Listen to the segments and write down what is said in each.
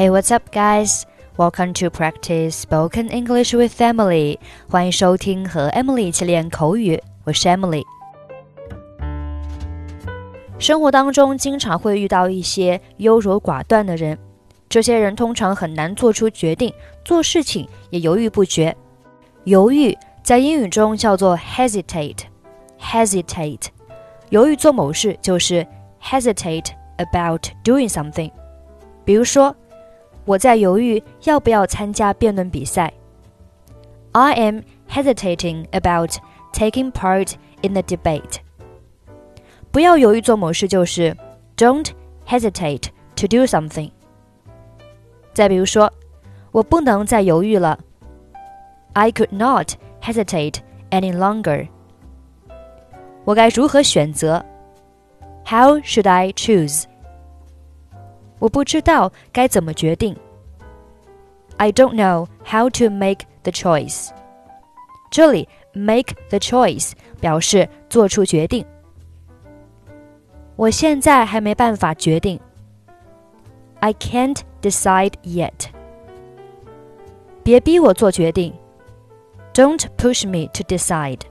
Hey, what's up, guys? Welcome to practice spoken English with Emily. 欢迎收听和 Emily 一起练口语。我是 Emily。生活当中经常会遇到一些优柔寡断的人，这些人通常很难做出决定，做事情也犹豫不决。犹豫在英语中叫做 hesitate。hesitate，犹豫做某事就是 hesitate about doing something。比如说。我在犹豫要不要参加辩论比赛。I am hesitating about taking part in the debate. 不要犹豫做某事就是 Don't hesitate to do something. 再比如说，我不能再犹豫了。I could not hesitate any longer. 我该如何选择？How should I choose? 我不知道该怎么决定。I don't know how to make the choice。这里 make the choice 表示做出决定。我现在还没办法决定。I can't decide yet。别逼我做决定。Don't push me to decide。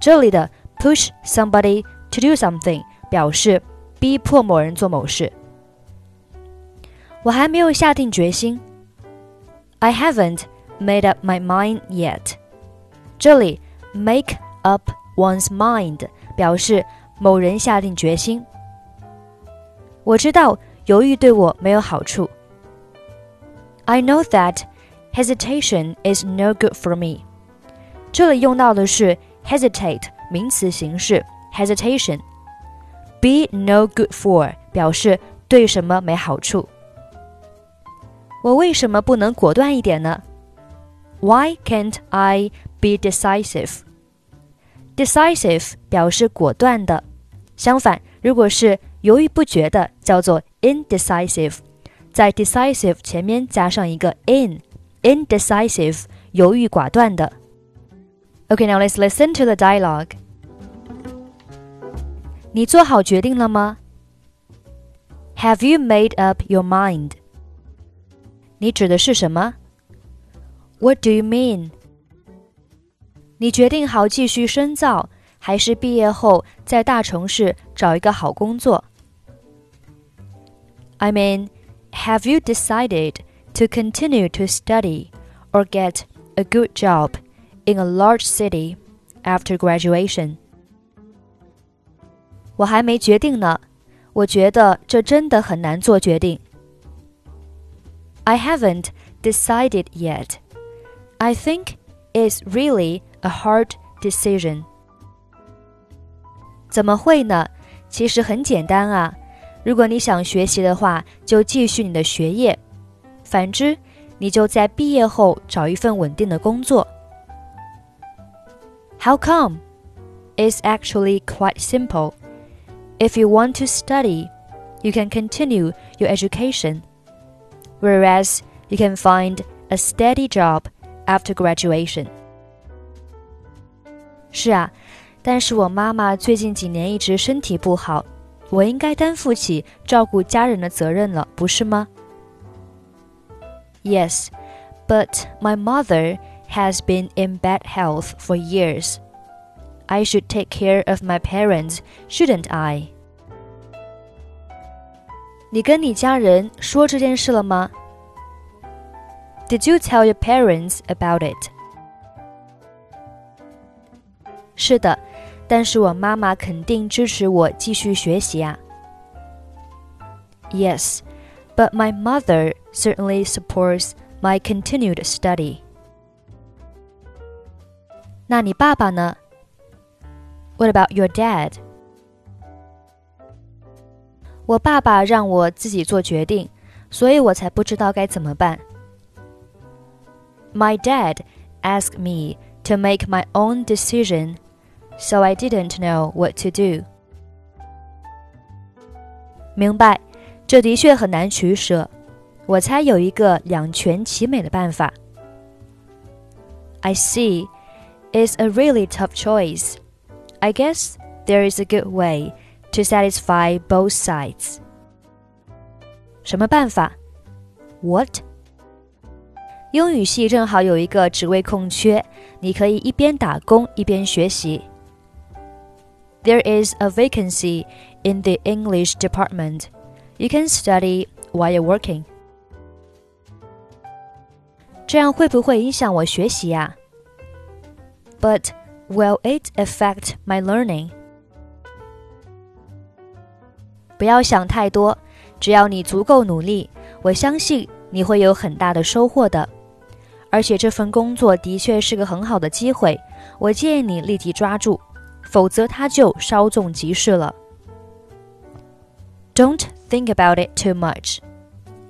这里的 push somebody to do something 表示逼迫某人做某事。 我还没有下定决心。I haven't made up my mind yet。这里 make up one's mind 表示某人下定决心。我知道犹豫对我没有好处。I know that hesitation is no good for me。这里用到的是 hesitate 名词形式 hesitation。Be no good for 表示对什么没好处。 我为什么不能果断一点呢？Why can't I be decisive? Decisive 表示果断的，相反，如果是犹豫不决的，叫做 indecisive。在 decisive 前面加上一个 in，indecisive 犹豫寡断的。Okay, now let's listen to the dialogue. 你做好决定了吗？Have you made up your mind? 你指的是什么？What do you mean？你决定好继续深造，还是毕业后在大城市找一个好工作？I mean, have you decided to continue to study or get a good job in a large city after graduation? 我还没决定呢，我觉得这真的很难做决定。 I haven't decided yet. I think it's really a hard decision. 怎么会呢？其实很简单啊。如果你想学习的话，就继续你的学业；反之，你就在毕业后找一份稳定的工作。How come? It's actually quite simple. If you want to study, you can continue your education whereas you can find a steady job after graduation. 是啊，但是我妈妈最近几年一直身体不好，我应该担负起照顾家人的责任了，不是吗？Yes, but my mother has been in bad health for years. I should take care of my parents, shouldn't I? 你跟你家人说这件事了吗？Did you tell your parents about it？是的，但是我妈妈肯定支持我继续学习啊。Yes, but my mother certainly supports my continued study. 那你爸爸呢？What about your dad? 我爸爸让我自己做决定，所以我才不知道该怎么办。My dad asked me to make my own decision, so I didn't know what to do. 明白，这的确很难取舍。我猜有一个两全其美的办法。I see. It's a really tough choice. I guess there is a good way to satisfy both sides. 什么办法 What？英语系正好有一个职位空缺，你可以一边打工一边学习。There is a vacancy in the English department. You can study while you're working. 这样会不会影响我学习呀？But will it affect my learning? 不要想太多，只要你足够努力，我相信你会有很大的收获的。而且这份工作的确是个很好的机会，我建议你立即抓住，否则它就稍纵即逝了。Don't think about it too much.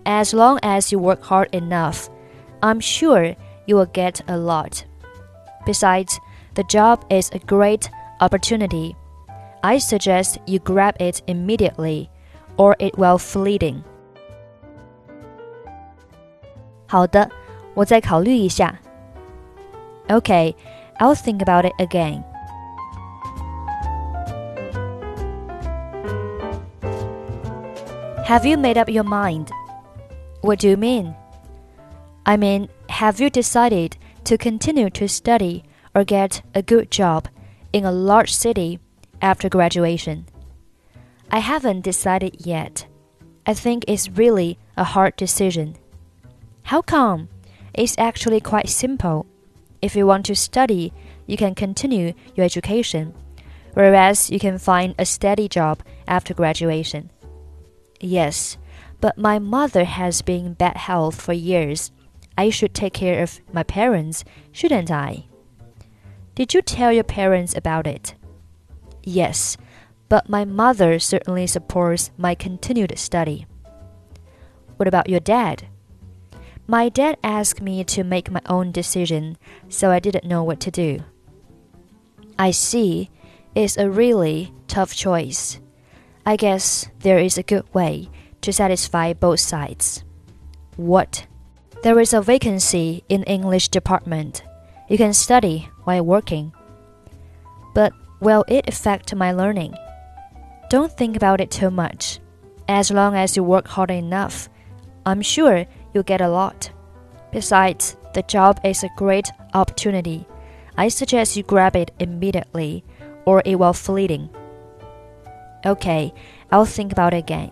As long as you work hard enough, I'm sure you will get a lot. Besides, the job is a great opportunity. I suggest you grab it immediately, or it will fleeting. 好的。我再考虑一下。Okay, I'll think about it again. Have you made up your mind? What do you mean? I mean, have you decided to continue to study or get a good job in a large city after graduation? I haven't decided yet. I think it's really a hard decision. How come? It's actually quite simple. If you want to study, you can continue your education, whereas you can find a steady job after graduation. Yes, but my mother has been in bad health for years. I should take care of my parents, shouldn't I? Did you tell your parents about it? Yes, but my mother certainly supports my continued study. What about your dad? My dad asked me to make my own decision, so I didn't know what to do. I see. It's a really tough choice. I guess there is a good way to satisfy both sides. What? There is a vacancy in English department. You can study while working. But will it affect my learning? Don't think about it too much. As long as you work hard enough, I'm sure you'll get a lot. Besides, the job is a great opportunity. I suggest you grab it immediately, or it will fleeting. Okay, I'll think about it again.